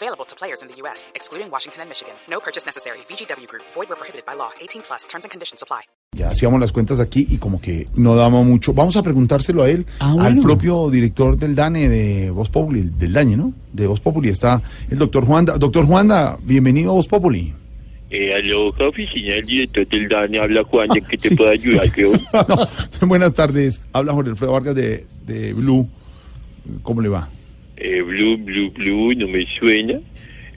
Available to players in the U.S., excluding Washington and Michigan. No purchase necessary. VGW Group. Void where prohibited by law. 18 plus. Terms and conditions apply. Ya hacíamos las cuentas aquí y como que no damos mucho. Vamos a preguntárselo a él, Ah, al propio director del DANE de Voz Populi, del DAñe, ¿no? De Voz Populi está el doctor Juanda. Doctor Juanda, bienvenido a Voz Populi. Eh, aló, oficina del director del DANE, habla Juan, ¿en qué te Sí. ayudar, creo? No, buenas tardes, habla Jorge Alfredo Vargas de, de Blue. ¿Cómo le va? Eh, Blue, Blue, Blue, no me suena.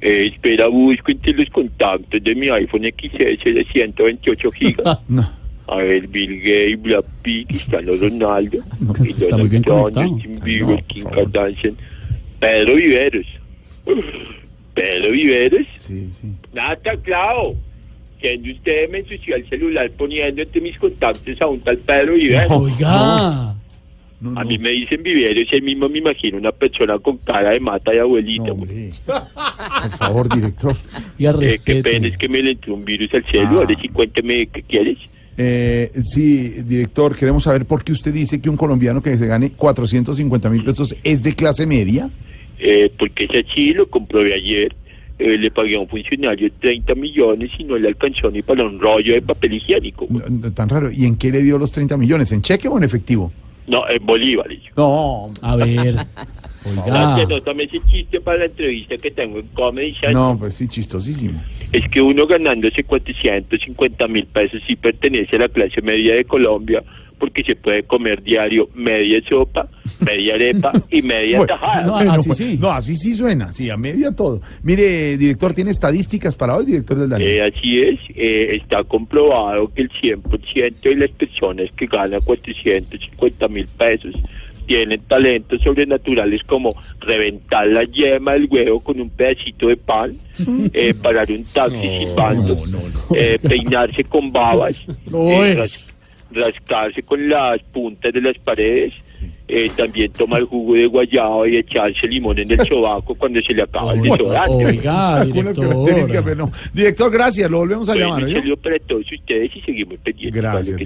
Eh, espera, busco entre los contactos de mi iPhone XS de 128 gigas. No, A ver, Bill Gates, Brad Pitt, Cristiano Ronaldo, No, y está muy bien Donald Trump, Ah, Bieber, no, Kim. Kardashian, Pedro Viveros. Pedro Viveros, sí, sí. nada está claro. Siendo usted me ensució el celular poniendo entre mis contactos a un tal Pedro Viveros. No. Oiga. No, A no, mí me dicen viveros y ahí mismo me imagino una persona con cara de mata y abuelita. güey. Por favor, director. Y a Eh, qué pena es que me le entró un virus al celular. Ah. Ahora sí, cuénteme qué quieres. Eh, sí, director, queremos saber por qué usted dice que un colombiano que se gane 450 mil pesos es de clase media. Eh, porque es así, lo comprobé ayer. Eh, le pagué a un funcionario 30 millones y no le alcanzó ni para un rollo de papel higiénico. güey. No, no, tan raro. ¿Y en qué le dio los 30 millones? ¿En cheque o en efectivo? No, en bolívares. No, A ver. Oiga. No, también ese chiste para la entrevista que tengo en Comedy Central. no, pues sí, chistosísimo. Es que uno ganándose 450 mil pesos sí pertenece a la clase media de Colombia porque se puede comer diario media sopa, media arepa y media Bueno, tajada. No, bueno, así pues, sí. No, así sí suena, sí, a media todo. Mire, director, ¿tiene estadísticas para hoy, director del DANE? Eh, así es, eh, está comprobado que el 100% de las personas que ganan 450 mil pesos tienen talentos sobrenaturales como reventar la yema del huevo con un pedacito de pan, eh, parar un taxi silbando, no, no, no. eh, peinarse con babas, eh, rascarse con las puntas de las paredes, eh, también tomar jugo de guayaba y echarse limón en el sobaco cuando se le acaba el desodorante. oiga, director. características, pero no. Director, gracias, lo volvemos a Bueno, llamar. un saludo para todos ustedes y seguimos pendientes. Gracias.